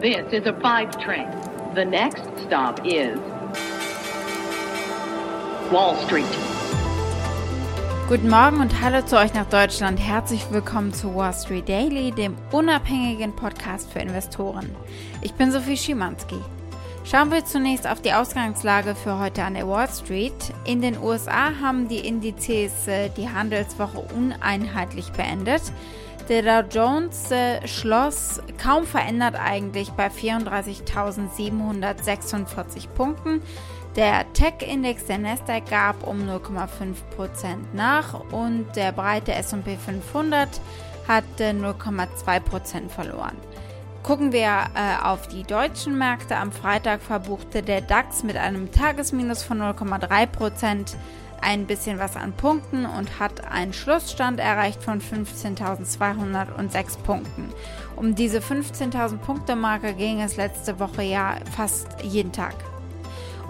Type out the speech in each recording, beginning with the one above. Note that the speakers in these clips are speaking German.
This is a five train. The next stop is Wall Street. Guten Morgen und hallo zu euch nach Deutschland. Herzlich willkommen zu Wall Street Daily, dem unabhängigen Podcast für Investoren. Ich bin Sophie Schimanski. Schauen wir zunächst auf die Ausgangslage für heute an der Wall Street. In den USA haben die Indizes äh, die Handelswoche uneinheitlich beendet. Der Dow Jones äh, schloss kaum verändert eigentlich bei 34.746 Punkten. Der Tech-Index der Nasdaq gab um 0,5% nach und der breite S&P 500 hatte 0,2% verloren. Gucken wir äh, auf die deutschen Märkte. Am Freitag verbuchte der DAX mit einem Tagesminus von 0,3% ein bisschen was an Punkten und hat einen Schlussstand erreicht von 15.206 Punkten. Um diese 15.000 Punkte Marke ging es letzte Woche ja fast jeden Tag.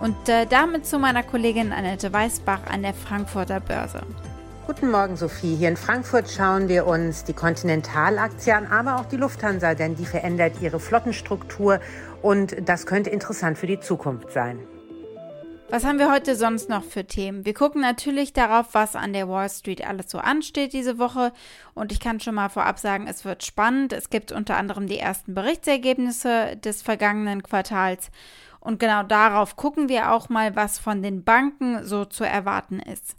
Und äh, damit zu meiner Kollegin Annette Weißbach an der Frankfurter Börse. Guten Morgen, Sophie. Hier in Frankfurt schauen wir uns die Continental-Aktie an, aber auch die Lufthansa, denn die verändert ihre Flottenstruktur und das könnte interessant für die Zukunft sein. Was haben wir heute sonst noch für Themen? Wir gucken natürlich darauf, was an der Wall Street alles so ansteht diese Woche. Und ich kann schon mal vorab sagen, es wird spannend. Es gibt unter anderem die ersten Berichtsergebnisse des vergangenen Quartals. Und genau darauf gucken wir auch mal, was von den Banken so zu erwarten ist.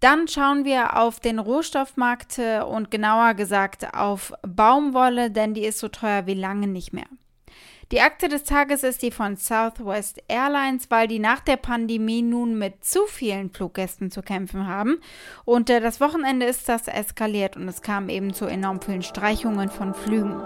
Dann schauen wir auf den Rohstoffmarkt und genauer gesagt auf Baumwolle, denn die ist so teuer wie lange nicht mehr. Die Aktie des Tages ist die von Southwest Airlines, weil die nach der Pandemie nun mit zu vielen Fluggästen zu kämpfen haben. Und äh, das Wochenende ist das eskaliert und es kam eben zu enorm vielen Streichungen von Flügen.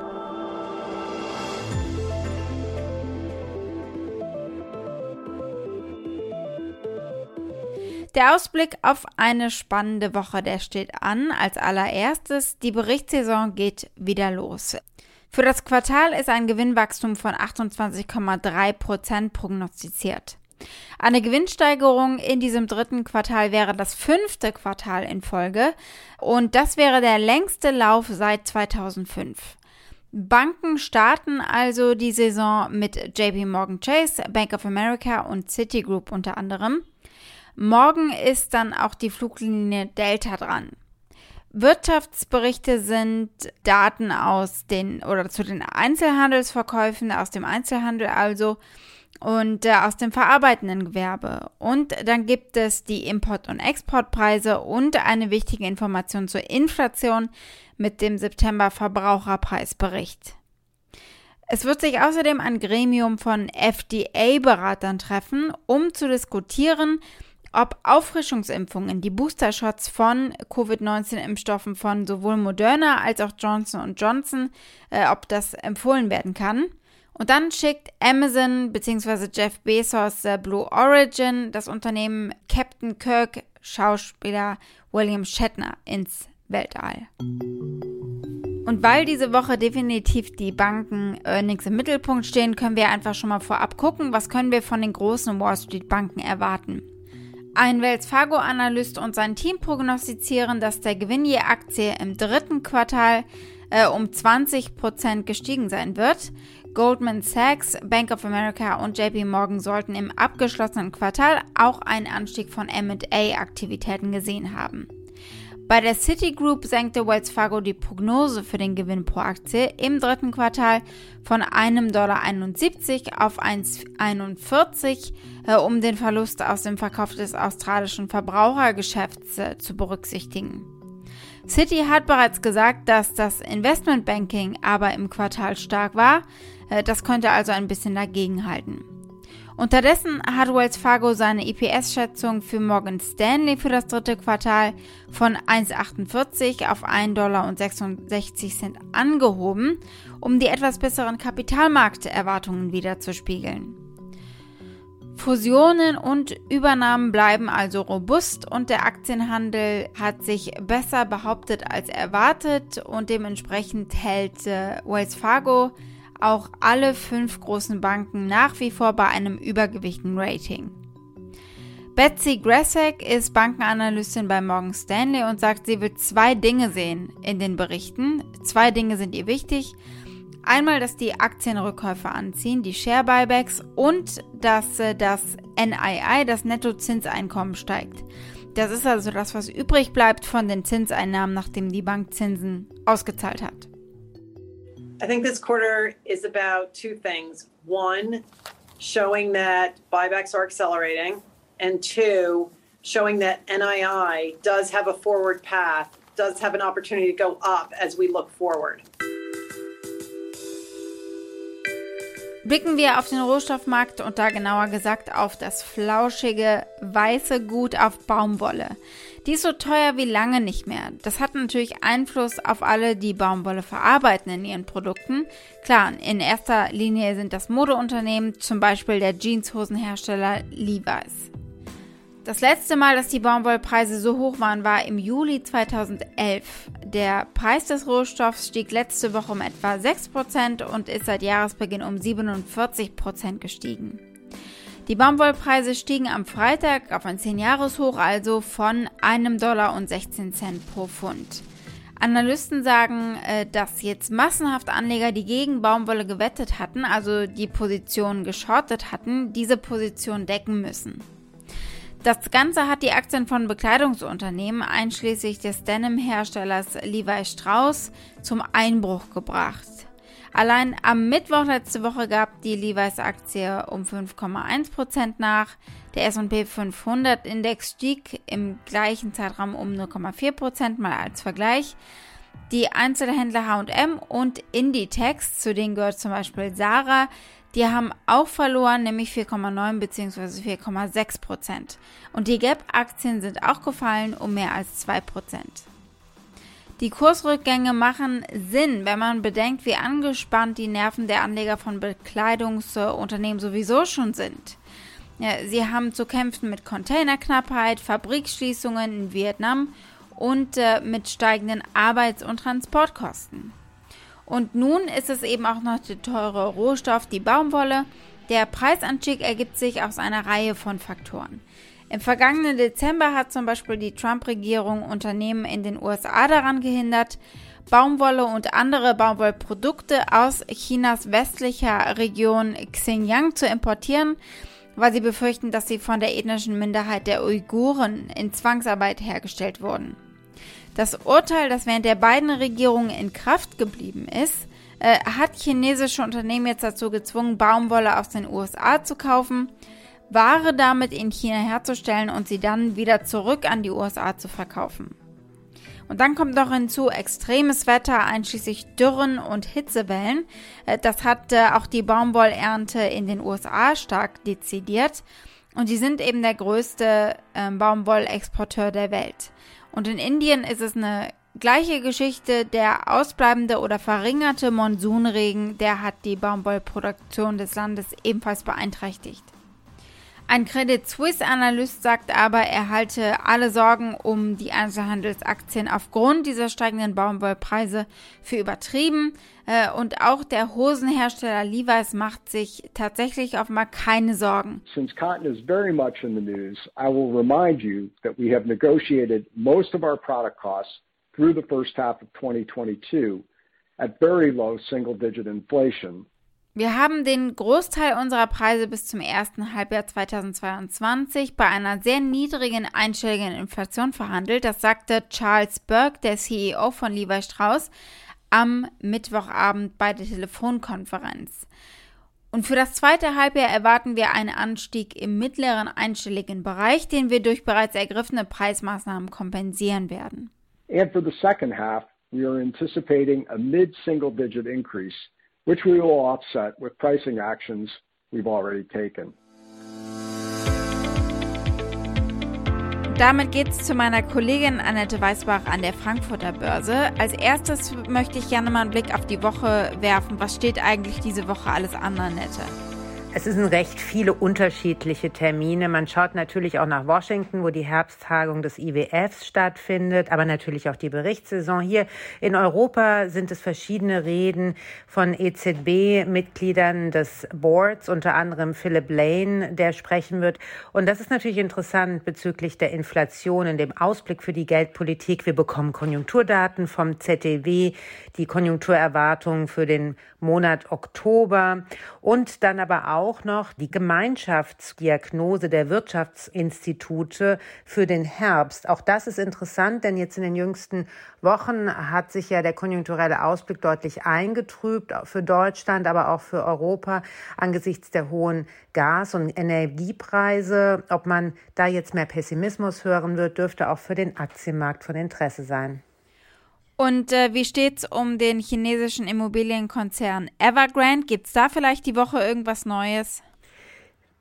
Der Ausblick auf eine spannende Woche, der steht an. Als allererstes, die Berichtssaison geht wieder los. Für das Quartal ist ein Gewinnwachstum von 28,3 Prozent prognostiziert. Eine Gewinnsteigerung in diesem dritten Quartal wäre das fünfte Quartal in Folge und das wäre der längste Lauf seit 2005. Banken starten also die Saison mit JP Morgan Chase, Bank of America und Citigroup unter anderem. Morgen ist dann auch die Fluglinie Delta dran. Wirtschaftsberichte sind Daten aus den oder zu den Einzelhandelsverkäufen, aus dem Einzelhandel also und äh, aus dem verarbeitenden Gewerbe. Und dann gibt es die Import- und Exportpreise und eine wichtige Information zur Inflation mit dem September Verbraucherpreisbericht. Es wird sich außerdem ein Gremium von FDA-Beratern treffen, um zu diskutieren, ob Auffrischungsimpfungen, die Booster-Shots von Covid-19-Impfstoffen von sowohl Moderna als auch Johnson Johnson, äh, ob das empfohlen werden kann. Und dann schickt Amazon bzw. Jeff Bezos äh, Blue Origin das Unternehmen Captain Kirk Schauspieler William Shatner ins Weltall. Und weil diese Woche definitiv die Banken Earnings im Mittelpunkt stehen, können wir einfach schon mal vorab gucken, was können wir von den großen Wall Street Banken erwarten. Ein Wells Fargo-Analyst und sein Team prognostizieren, dass der Gewinn je Aktie im dritten Quartal äh, um 20% gestiegen sein wird. Goldman Sachs, Bank of America und JP Morgan sollten im abgeschlossenen Quartal auch einen Anstieg von MA-Aktivitäten gesehen haben. Bei der Citigroup senkte Wells Fargo die Prognose für den Gewinn pro Aktie im dritten Quartal von 1,71 Dollar auf 1,41, äh, um den Verlust aus dem Verkauf des australischen Verbrauchergeschäfts äh, zu berücksichtigen. Citi hat bereits gesagt, dass das Investmentbanking aber im Quartal stark war. Äh, das könnte also ein bisschen dagegenhalten. Unterdessen hat Wells Fargo seine EPS-Schätzung für Morgan Stanley für das dritte Quartal von 1,48 auf 1,66 Dollar angehoben, um die etwas besseren Kapitalmarkterwartungen wiederzuspiegeln. Fusionen und Übernahmen bleiben also robust und der Aktienhandel hat sich besser behauptet als erwartet und dementsprechend hält äh, Wells Fargo auch alle fünf großen Banken nach wie vor bei einem übergewichten Rating. Betsy Gressek ist Bankenanalystin bei Morgan Stanley und sagt, sie will zwei Dinge sehen in den Berichten. Zwei Dinge sind ihr wichtig. Einmal, dass die Aktienrückkäufe anziehen, die Share Buybacks und dass äh, das NII, das Nettozinseinkommen steigt. Das ist also das, was übrig bleibt von den Zinseinnahmen, nachdem die Bank Zinsen ausgezahlt hat. I think this quarter is about two things. One, showing that buybacks are accelerating, and two, showing that NII does have a forward path, does have an opportunity to go up as we look forward. Blicken wir auf den Rohstoffmarkt und da genauer gesagt auf das flauschige weiße Gut auf Baumwolle. Die ist so teuer wie lange nicht mehr. Das hat natürlich Einfluss auf alle, die Baumwolle verarbeiten in ihren Produkten. Klar, in erster Linie sind das Modeunternehmen, zum Beispiel der Jeanshosenhersteller Levi's. Das letzte Mal, dass die Baumwollpreise so hoch waren, war im Juli 2011. Der Preis des Rohstoffs stieg letzte Woche um etwa 6% und ist seit Jahresbeginn um 47% gestiegen. Die Baumwollpreise stiegen am Freitag auf ein 10-Jahres-Hoch also von einem Dollar und 16 Cent pro Pfund. Analysten sagen, äh, dass jetzt massenhaft Anleger, die gegen Baumwolle gewettet hatten, also die Position geschortet hatten, diese Position decken müssen. Das Ganze hat die Aktien von Bekleidungsunternehmen, einschließlich des Denim-Herstellers Levi Strauss, zum Einbruch gebracht. Allein am Mittwoch letzte Woche gab die Levi's Aktie um 5,1% nach. Der S&P 500 Index stieg im gleichen Zeitraum um 0,4% mal als Vergleich. Die Einzelhändler H&M und Inditex, zu denen gehört zum Beispiel Sarah, die haben auch verloren, nämlich 4,9 bzw. 4,6 Prozent. Und die Gap-Aktien sind auch gefallen um mehr als 2 Prozent. Die Kursrückgänge machen Sinn, wenn man bedenkt, wie angespannt die Nerven der Anleger von Bekleidungsunternehmen sowieso schon sind. Ja, sie haben zu kämpfen mit Containerknappheit, Fabrikschließungen in Vietnam und äh, mit steigenden Arbeits- und Transportkosten. Und nun ist es eben auch noch der teure Rohstoff, die Baumwolle. Der Preisanstieg ergibt sich aus einer Reihe von Faktoren. Im vergangenen Dezember hat zum Beispiel die Trump-Regierung Unternehmen in den USA daran gehindert, Baumwolle und andere Baumwollprodukte aus Chinas westlicher Region Xinjiang zu importieren, weil sie befürchten, dass sie von der ethnischen Minderheit der Uiguren in Zwangsarbeit hergestellt wurden. Das Urteil, das während der beiden Regierungen in Kraft geblieben ist, äh, hat chinesische Unternehmen jetzt dazu gezwungen, Baumwolle aus den USA zu kaufen, Ware damit in China herzustellen und sie dann wieder zurück an die USA zu verkaufen. Und dann kommt noch hinzu extremes Wetter, einschließlich Dürren und Hitzewellen. Äh, das hat äh, auch die Baumwollernte in den USA stark dezidiert. Und die sind eben der größte ähm, Baumwollexporteur der Welt. Und in Indien ist es eine gleiche Geschichte. Der ausbleibende oder verringerte Monsunregen, der hat die Baumwollproduktion des Landes ebenfalls beeinträchtigt. Ein Credit Suisse-Analyst sagt aber, er halte alle Sorgen um die Einzelhandelsaktien aufgrund dieser steigenden Baumwollpreise für übertrieben. Äh, und auch der Hosenhersteller Levi's macht sich tatsächlich auf mal keine Sorgen. Since cotton is very much in the news, I will remind you that we have negotiated most of our product costs through the first half of 2022 at very low single-digit inflation. Wir haben den Großteil unserer Preise bis zum ersten Halbjahr 2022 bei einer sehr niedrigen einstelligen Inflation verhandelt. Das sagte Charles Burke, der CEO von Levi Strauss, am Mittwochabend bei der Telefonkonferenz. Und für das zweite Halbjahr erwarten wir einen Anstieg im mittleren einstelligen Bereich, den wir durch bereits ergriffene Preismaßnahmen kompensieren werden. And for the second half, we are anticipating a mid-single-digit increase which we will offset with pricing actions we've already taken. Damit geht es zu meiner Kollegin Annette Weißbach an der Frankfurter Börse. Als erstes möchte ich gerne mal einen Blick auf die Woche werfen. Was steht eigentlich diese Woche alles an, Annette? Es sind recht viele unterschiedliche Termine. Man schaut natürlich auch nach Washington, wo die Herbsttagung des IWFs stattfindet, aber natürlich auch die Berichtssaison. Hier in Europa sind es verschiedene Reden von EZB-Mitgliedern des Boards, unter anderem Philip Lane, der sprechen wird. Und das ist natürlich interessant bezüglich der Inflation in dem Ausblick für die Geldpolitik. Wir bekommen Konjunkturdaten vom ZDW, die Konjunkturerwartungen für den Monat Oktober und dann aber auch auch noch die Gemeinschaftsdiagnose der Wirtschaftsinstitute für den Herbst. Auch das ist interessant, denn jetzt in den jüngsten Wochen hat sich ja der konjunkturelle Ausblick deutlich eingetrübt für Deutschland, aber auch für Europa angesichts der hohen Gas- und Energiepreise. Ob man da jetzt mehr Pessimismus hören wird, dürfte auch für den Aktienmarkt von Interesse sein. Und äh, wie steht's um den chinesischen Immobilienkonzern Evergrande? Gibt's da vielleicht die Woche irgendwas Neues?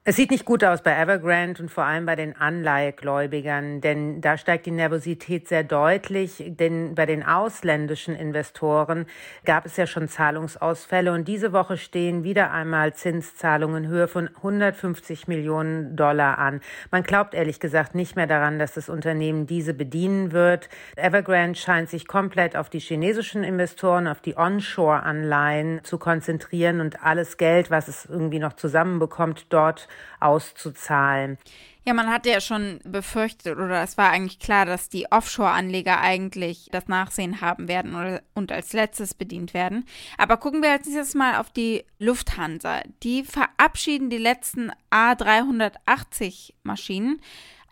Es sieht nicht gut aus bei Evergrande und vor allem bei den Anleihegläubigern, denn da steigt die Nervosität sehr deutlich. Denn bei den ausländischen Investoren gab es ja schon Zahlungsausfälle und diese Woche stehen wieder einmal Zinszahlungen in Höhe von 150 Millionen Dollar an. Man glaubt ehrlich gesagt nicht mehr daran, dass das Unternehmen diese bedienen wird. Evergrande scheint sich komplett auf die chinesischen Investoren, auf die Onshore-Anleihen zu konzentrieren und alles Geld, was es irgendwie noch zusammenbekommt, dort auszuzahlen. Ja, man hatte ja schon befürchtet oder es war eigentlich klar, dass die Offshore-Anleger eigentlich das Nachsehen haben werden oder, und als letztes bedient werden. Aber gucken wir als nächstes mal auf die Lufthansa. Die verabschieden die letzten A380 Maschinen,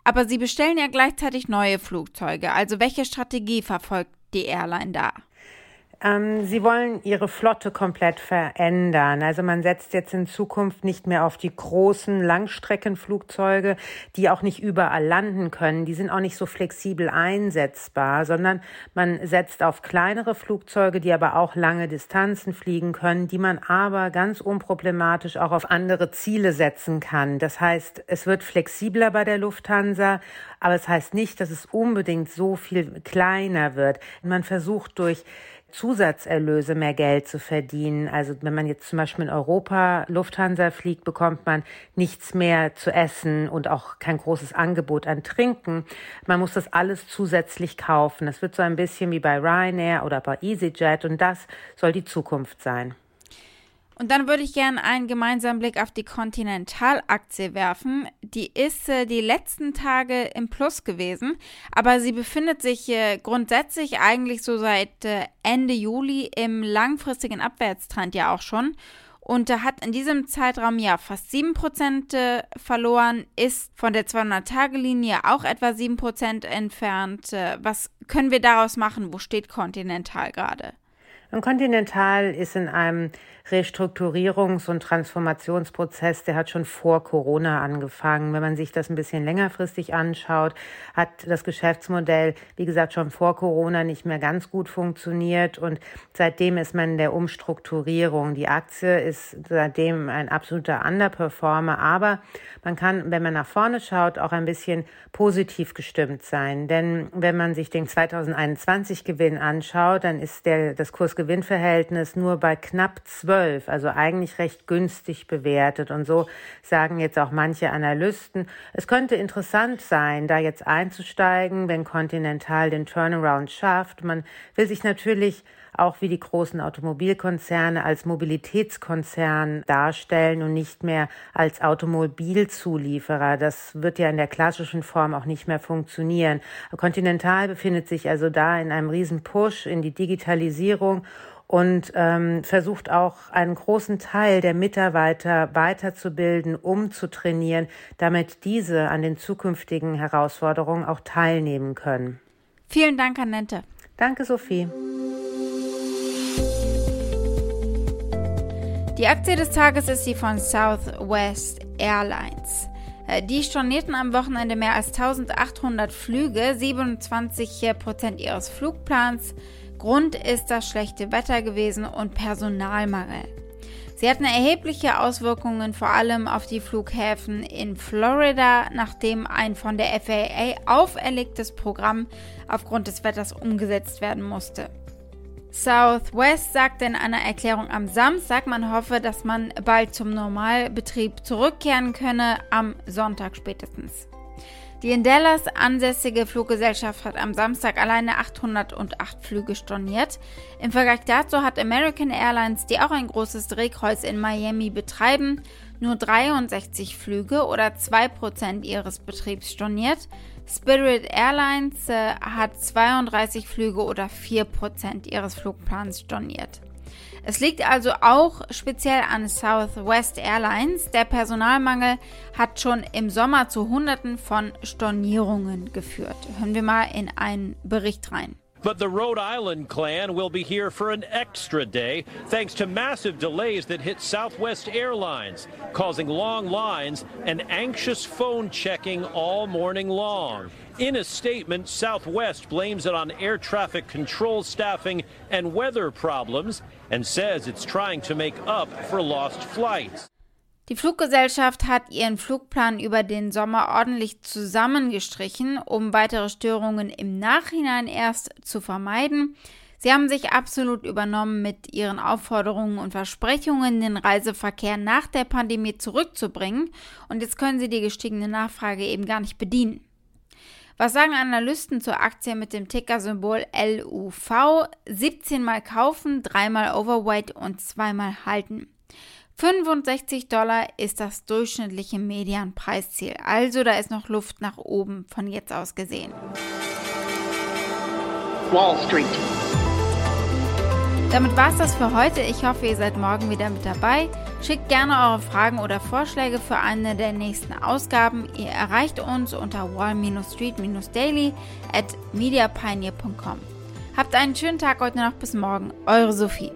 aber sie bestellen ja gleichzeitig neue Flugzeuge. Also welche Strategie verfolgt die Airline da? Ähm, sie wollen ihre Flotte komplett verändern. Also man setzt jetzt in Zukunft nicht mehr auf die großen Langstreckenflugzeuge, die auch nicht überall landen können. Die sind auch nicht so flexibel einsetzbar, sondern man setzt auf kleinere Flugzeuge, die aber auch lange Distanzen fliegen können, die man aber ganz unproblematisch auch auf andere Ziele setzen kann. Das heißt, es wird flexibler bei der Lufthansa, aber es heißt nicht, dass es unbedingt so viel kleiner wird. Man versucht durch Zusatzerlöse mehr Geld zu verdienen. Also wenn man jetzt zum Beispiel in Europa Lufthansa fliegt, bekommt man nichts mehr zu essen und auch kein großes Angebot an Trinken. Man muss das alles zusätzlich kaufen. Das wird so ein bisschen wie bei Ryanair oder bei EasyJet und das soll die Zukunft sein. Und dann würde ich gerne einen gemeinsamen Blick auf die Continental-Aktie werfen. Die ist äh, die letzten Tage im Plus gewesen, aber sie befindet sich äh, grundsätzlich eigentlich so seit äh, Ende Juli im langfristigen Abwärtstrend ja auch schon. Und da hat in diesem Zeitraum ja fast 7% äh, verloren, ist von der 200-Tage-Linie auch etwa 7% entfernt. Äh, was können wir daraus machen? Wo steht Continental gerade? Und Continental ist in einem Restrukturierungs- und Transformationsprozess, der hat schon vor Corona angefangen. Wenn man sich das ein bisschen längerfristig anschaut, hat das Geschäftsmodell, wie gesagt, schon vor Corona nicht mehr ganz gut funktioniert und seitdem ist man in der Umstrukturierung. Die Aktie ist seitdem ein absoluter Underperformer, aber man kann, wenn man nach vorne schaut, auch ein bisschen positiv gestimmt sein. Denn wenn man sich den 2021 Gewinn anschaut, dann ist der, das Kursgewinnverhältnis nur bei knapp 12 12, also eigentlich recht günstig bewertet. Und so sagen jetzt auch manche Analysten, es könnte interessant sein, da jetzt einzusteigen, wenn Continental den Turnaround schafft. Man will sich natürlich auch wie die großen Automobilkonzerne als Mobilitätskonzern darstellen und nicht mehr als Automobilzulieferer. Das wird ja in der klassischen Form auch nicht mehr funktionieren. Continental befindet sich also da in einem riesen Push in die Digitalisierung und ähm, versucht auch einen großen Teil der Mitarbeiter weiterzubilden, umzutrainieren, damit diese an den zukünftigen Herausforderungen auch teilnehmen können. Vielen Dank, Annette. Danke, Sophie. Die Aktie des Tages ist die von Southwest Airlines. Äh, die stornierten am Wochenende mehr als 1800 Flüge, 27 Prozent ihres Flugplans Grund ist das schlechte Wetter gewesen und Personalmangel. Sie hatten erhebliche Auswirkungen vor allem auf die Flughäfen in Florida, nachdem ein von der FAA auferlegtes Programm aufgrund des Wetters umgesetzt werden musste. Southwest sagte in einer Erklärung am Samstag, man hoffe, dass man bald zum Normalbetrieb zurückkehren könne, am Sonntag spätestens. Die in Dallas ansässige Fluggesellschaft hat am Samstag alleine 808 Flüge storniert. Im Vergleich dazu hat American Airlines, die auch ein großes Drehkreuz in Miami betreiben, nur 63 Flüge oder 2% ihres Betriebs storniert. Spirit Airlines äh, hat 32 Flüge oder 4% ihres Flugplans storniert. Es liegt also auch speziell an Southwest Airlines. Der Personalmangel hat schon im Sommer zu Hunderten von Stornierungen geführt. Hören wir mal in einen Bericht rein. But the Rhode Island clan will be here for an extra day thanks to massive delays that hit Southwest Airlines, causing long lines and anxious phone checking all morning long. In a statement, Southwest blames it on air traffic control staffing and weather problems and says it's trying to make up for lost flights. Die Fluggesellschaft hat ihren Flugplan über den Sommer ordentlich zusammengestrichen, um weitere Störungen im Nachhinein erst zu vermeiden. Sie haben sich absolut übernommen mit ihren Aufforderungen und Versprechungen, den Reiseverkehr nach der Pandemie zurückzubringen, und jetzt können sie die gestiegene Nachfrage eben gar nicht bedienen. Was sagen Analysten zur Aktie mit dem Tickersymbol LUV? 17 mal kaufen, dreimal Overweight und zweimal halten. 65 Dollar ist das durchschnittliche Medianpreisziel. Also da ist noch Luft nach oben von jetzt aus gesehen. Wall Street. Damit war es das für heute. Ich hoffe, ihr seid morgen wieder mit dabei. Schickt gerne eure Fragen oder Vorschläge für eine der nächsten Ausgaben. Ihr erreicht uns unter wall-street-daily at mediapioneer.com. Habt einen schönen Tag heute noch bis morgen. Eure Sophie.